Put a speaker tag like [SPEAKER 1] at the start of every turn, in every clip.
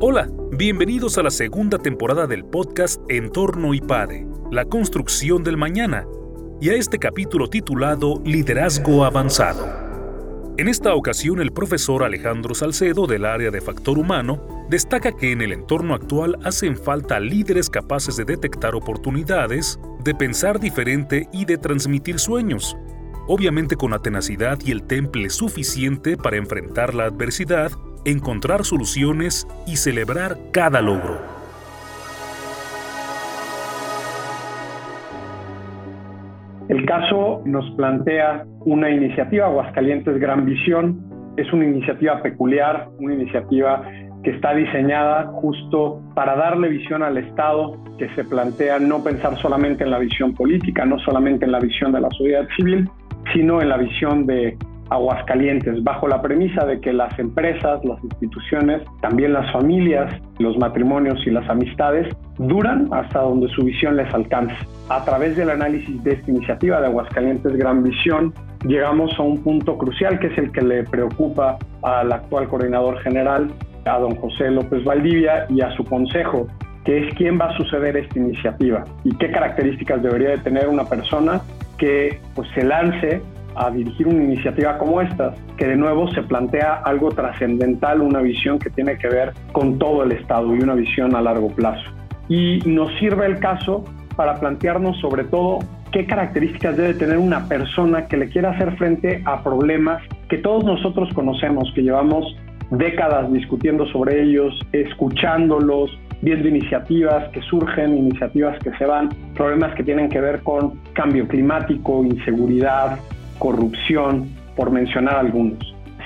[SPEAKER 1] Hola, bienvenidos a la segunda temporada del podcast Entorno IPADE, la construcción del mañana, y a este capítulo titulado Liderazgo Avanzado. En esta ocasión, el profesor Alejandro Salcedo del área de factor humano destaca que en el entorno actual hacen falta líderes capaces de detectar oportunidades, de pensar diferente y de transmitir sueños, obviamente con la tenacidad y el temple suficiente para enfrentar la adversidad encontrar soluciones y celebrar cada logro.
[SPEAKER 2] El caso nos plantea una iniciativa, Aguascalientes Gran Visión. Es una iniciativa peculiar, una iniciativa que está diseñada justo para darle visión al Estado, que se plantea no pensar solamente en la visión política, no solamente en la visión de la sociedad civil, sino en la visión de Aguascalientes, bajo la premisa de que las empresas, las instituciones, también las familias, los matrimonios y las amistades duran hasta donde su visión les alcance. A través del análisis de esta iniciativa de Aguascalientes Gran Visión, llegamos a un punto crucial que es el que le preocupa al actual coordinador general, a don José López Valdivia y a su consejo, que es quién va a suceder esta iniciativa y qué características debería de tener una persona que pues, se lance a dirigir una iniciativa como esta, que de nuevo se plantea algo trascendental, una visión que tiene que ver con todo el Estado y una visión a largo plazo. Y nos sirve el caso para plantearnos sobre todo qué características debe tener una persona que le quiera hacer frente a problemas que todos nosotros conocemos, que llevamos décadas discutiendo sobre ellos, escuchándolos, viendo iniciativas que surgen, iniciativas que se van, problemas que tienen que ver con cambio climático, inseguridad, corrupción, por mencionar algunos.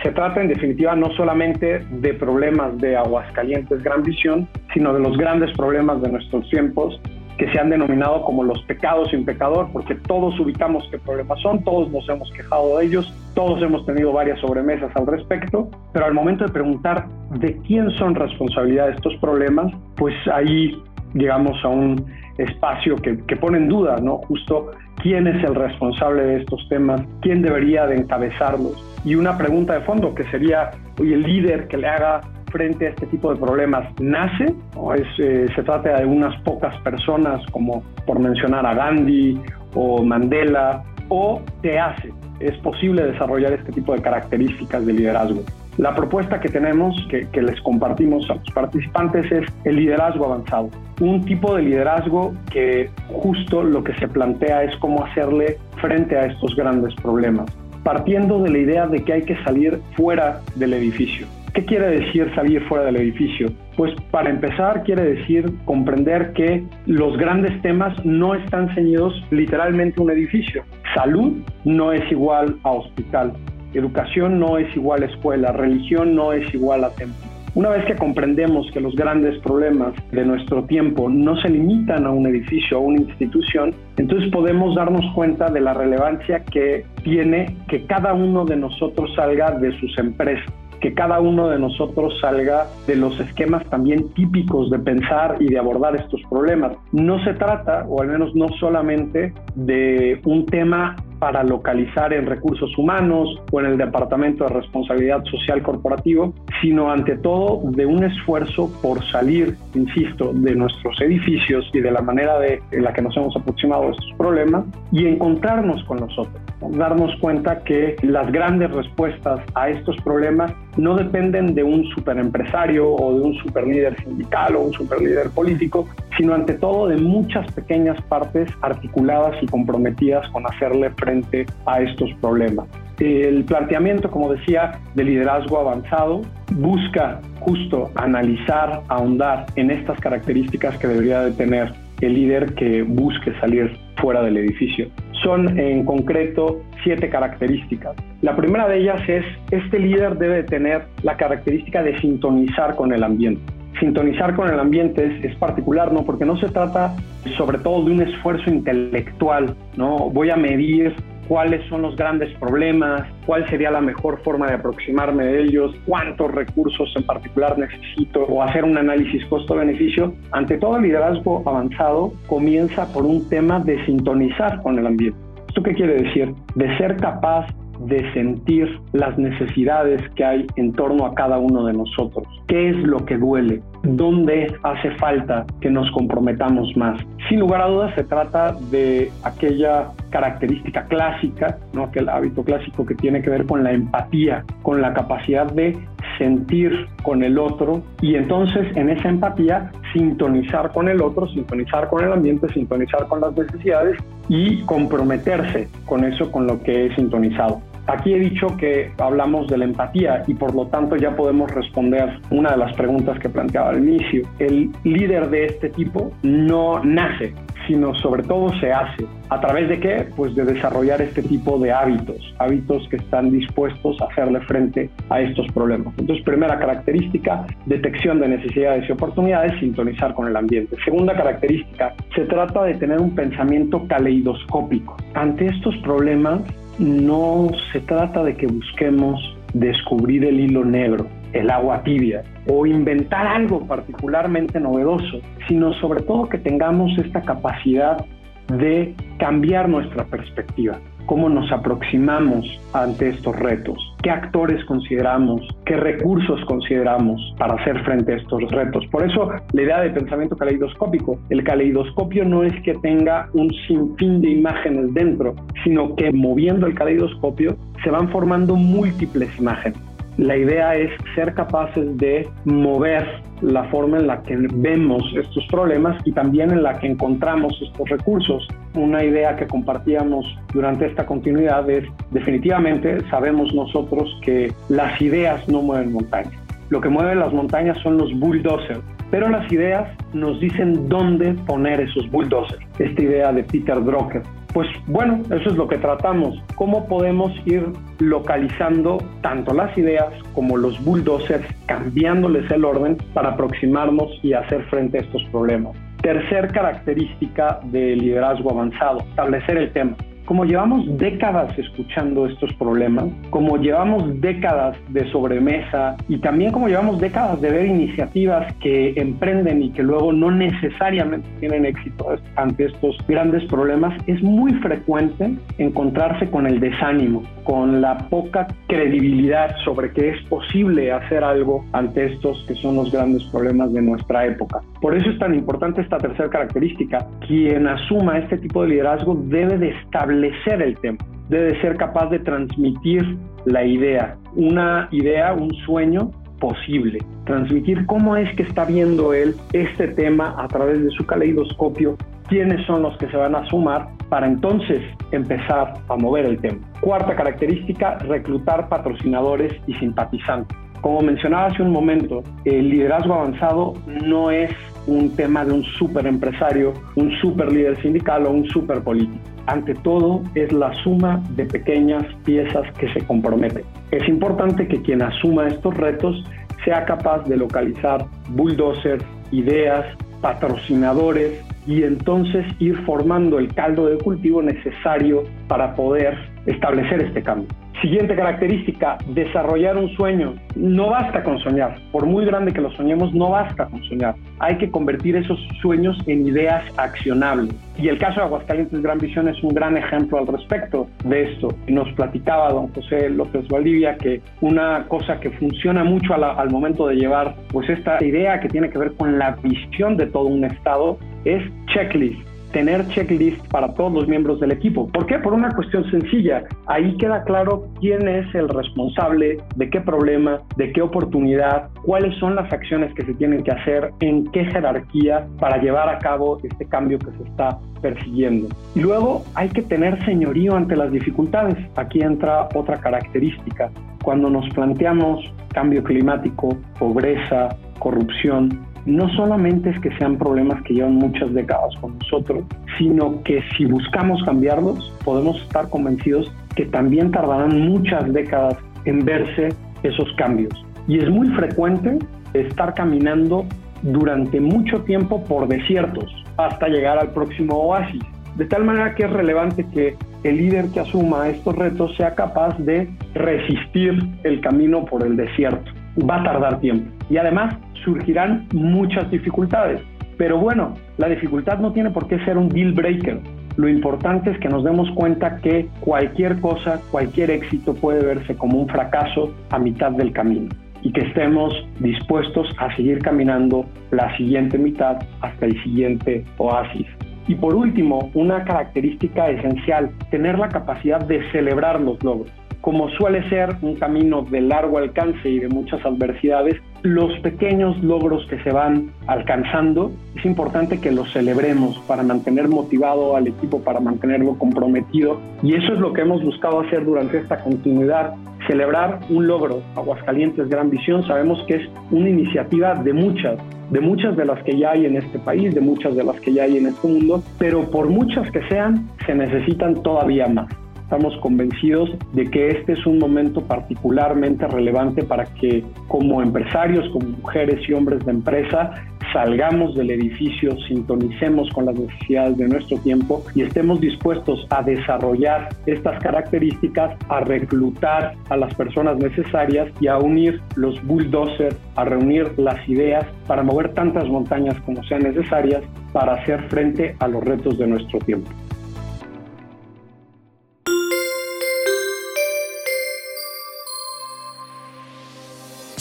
[SPEAKER 2] Se trata en definitiva no solamente de problemas de Aguascalientes Gran Visión, sino de los grandes problemas de nuestros tiempos que se han denominado como los pecados sin pecador, porque todos ubicamos qué problemas son, todos nos hemos quejado de ellos, todos hemos tenido varias sobremesas al respecto, pero al momento de preguntar de quién son responsabilidad estos problemas, pues ahí llegamos a un espacio que, que pone en duda, ¿no? Justo quién es el responsable de estos temas, quién debería de encabezarlos. Y una pregunta de fondo que sería, oye, el líder que le haga frente a este tipo de problemas nace o es, eh, se trata de unas pocas personas como por mencionar a Gandhi o Mandela o te hace. Es posible desarrollar este tipo de características de liderazgo. La propuesta que tenemos, que, les compartimos a los participantes, es el liderazgo avanzado. Un tipo de liderazgo que justo lo que se plantea es cómo hacerle frente a estos grandes problemas, partiendo de la idea de que hay que salir fuera del edificio. ¿Qué quiere decir salir fuera del edificio? Pues para empezar quiere decir comprender que los grandes temas no están ceñidos literalmente a un edificio. Salud no es igual a hospital. Educación no es igual a escuela, religión no es igual a templo. Una vez que comprendemos que los grandes problemas de nuestro tiempo no se limitan a un edificio, a una institución, entonces podemos darnos cuenta de la relevancia que tiene que cada uno de nosotros salga de sus empresas que cada uno de nosotros salga de los esquemas también típicos de pensar y de abordar estos problemas. No se trata, o al menos no solamente, de un tema para localizar en recursos humanos o en el Departamento de Responsabilidad Social Corporativo, sino ante todo de un esfuerzo por salir, insisto, de nuestros edificios y de la manera de, en la que nos hemos aproximado a estos problemas y encontrarnos con nosotros, darnos cuenta que las grandes respuestas a estos problemas no dependen de un superempresario o de un superlíder sindical o un superlíder político, sino ante todo de muchas pequeñas partes articuladas y comprometidas con hacerle frente a estos problemas. El planteamiento, como decía, de liderazgo avanzado busca justo analizar, ahondar en estas características que debería de tener el líder que busque salir fuera del edificio. Son en concreto siete características. La primera de ellas es, este líder debe tener la característica de sintonizar con el ambiente sintonizar con el ambiente es, particular, ¿no? Porque no se trata sobre todo de un esfuerzo intelectual, ¿no? Voy a medir cuáles son los grandes problemas, cuál sería la mejor forma de aproximarme de ellos, cuántos recursos en particular necesito o hacer un análisis costo-beneficio. Ante todo, el liderazgo avanzado comienza por un tema de sintonizar con el ambiente. ¿Esto qué quiere decir? De ser capaz de sentir las necesidades que hay en torno a cada uno de nosotros. ¿Qué es lo que duele? dónde hace falta que nos comprometamos más. Sin lugar a dudas se trata de aquella característica clásica, ¿no? aquel hábito clásico que tiene que ver con la empatía, con la capacidad de sentir con el otro y entonces en esa empatía sintonizar con el otro, sintonizar con el ambiente, sintonizar con las necesidades y comprometerse con eso, con lo que he sintonizado. Aquí he dicho que hablamos de la empatía y por lo tanto ya podemos responder una de las preguntas que planteaba al inicio. El líder de este tipo no nace, sino sobre todo se hace. ¿A través de qué? Pues de desarrollar este tipo de hábitos, hábitos que están dispuestos a hacerle frente a estos problemas. Entonces, primera característica, detección de necesidades y oportunidades, sintonizar con el ambiente. Segunda característica, se trata de tener un pensamiento caleidoscópico. Ante estos problemas, no se trata de que busquemos descubrir el hilo negro, el agua tibia o inventar algo particularmente novedoso, sino sobre todo que tengamos esta capacidad de cambiar nuestra perspectiva, cómo nos aproximamos ante estos retos, qué actores consideramos, qué recursos consideramos para hacer frente a estos retos. Por eso la idea de pensamiento caleidoscópico, el caleidoscopio no es que tenga un sinfín de imágenes dentro, sino que moviendo el caleidoscopio se van formando múltiples imágenes. La idea es ser capaces de mover la forma en la que vemos estos problemas y también en la que encontramos estos recursos. Una idea que compartíamos durante esta continuidad es definitivamente sabemos nosotros que las ideas no mueven montañas. Lo que mueve las montañas son los bulldozers, pero las ideas nos dicen dónde poner esos bulldozers. Esta idea de Peter Drucker pues bueno, eso es lo que tratamos. ¿Cómo podemos ir localizando tanto las ideas como los bulldozers, cambiándoles el orden para aproximarnos y hacer frente a estos problemas? Tercer característica del liderazgo avanzado, establecer el tema como llevamos décadas escuchando estos problemas, como llevamos décadas de sobremesa y también como llevamos décadas de ver iniciativas que emprenden y que luego no necesariamente tienen éxito ante estos grandes problemas, es muy frecuente encontrarse con el desánimo, con la poca credibilidad sobre que es posible hacer algo ante estos que son los grandes problemas de nuestra época. Por eso es tan importante esta tercera característica. Quien asuma este tipo de liderazgo debe de establecer el tema, debe ser capaz de transmitir la idea, una idea, un sueño posible, transmitir cómo es que está viendo él este tema a través de su caleidoscopio, quiénes son los que se van a sumar para entonces empezar a mover el tema. Cuarta característica, reclutar patrocinadores y simpatizantes. Como mencionaba hace un momento, el liderazgo avanzado no es un tema de un super empresario, un super líder sindical o un super político. Ante todo, es la suma de pequeñas piezas que se comprometen. Es importante que quien asuma estos retos sea capaz de localizar bulldozers, ideas, patrocinadores y entonces ir formando el caldo de cultivo necesario para poder establecer este cambio. Siguiente característica, desarrollar un sueño. No basta con soñar. Por muy grande que lo soñemos, no basta con soñar. Hay que convertir esos sueños en ideas accionables. Y el caso de Aguascalientes Gran Visión es un gran ejemplo al respecto de esto. Nos platicaba don José López Valdivia que una cosa que funciona mucho al momento de llevar pues esta idea que tiene que ver con la visión de todo un Estado es checklist tener checklist para todos los miembros del equipo. ¿Por qué? Por una cuestión sencilla. Ahí queda claro quién es el responsable, de qué problema, de qué oportunidad, cuáles son las acciones que se tienen que hacer, en qué jerarquía para llevar a cabo este cambio que se está persiguiendo. Y luego hay que tener señorío ante las dificultades. Aquí entra otra característica. Cuando nos planteamos cambio climático, pobreza, corrupción, no solamente es que sean problemas que llevan muchas décadas con nosotros, sino que si buscamos cambiarlos, podemos estar convencidos que también tardarán muchas décadas en verse esos cambios. Y es muy frecuente estar caminando durante mucho tiempo por desiertos hasta llegar al próximo oasis. De tal manera que es relevante que el líder que asuma estos retos sea capaz de resistir el camino por el desierto. Va a tardar tiempo. Y además surgirán muchas dificultades. Pero bueno, la dificultad no tiene por qué ser un deal breaker. Lo importante es que nos demos cuenta que cualquier cosa, cualquier éxito puede verse como un fracaso a mitad del camino. y que estemos dispuestos a seguir caminando la siguiente mitad hasta el siguiente oasis. Y por último, una característica esencial, tener la capacidad de celebrar los logros. Como suele ser un camino de largo alcance y de muchas adversidades, los pequeños logros que se van alcanzando, es importante que los celebremos para mantener motivado al equipo, para mantenerlo comprometido. Y eso es lo que hemos buscado hacer durante esta continuidad, celebrar un logro. Aguascalientes Gran Visión sabemos que es una iniciativa de muchas, de muchas de las que ya hay en este país, de muchas de las que ya hay en este mundo, pero por muchas que sean, se necesitan todavía más. Estamos convencidos de que este es un momento particularmente relevante para que como empresarios, como mujeres y hombres de empresa, salgamos del edificio, sintonicemos con las necesidades de nuestro tiempo y estemos dispuestos a desarrollar estas características, a reclutar a las personas necesarias y a unir los bulldozers, a reunir las ideas para mover tantas montañas como sean necesarias para hacer frente a los retos de nuestro tiempo.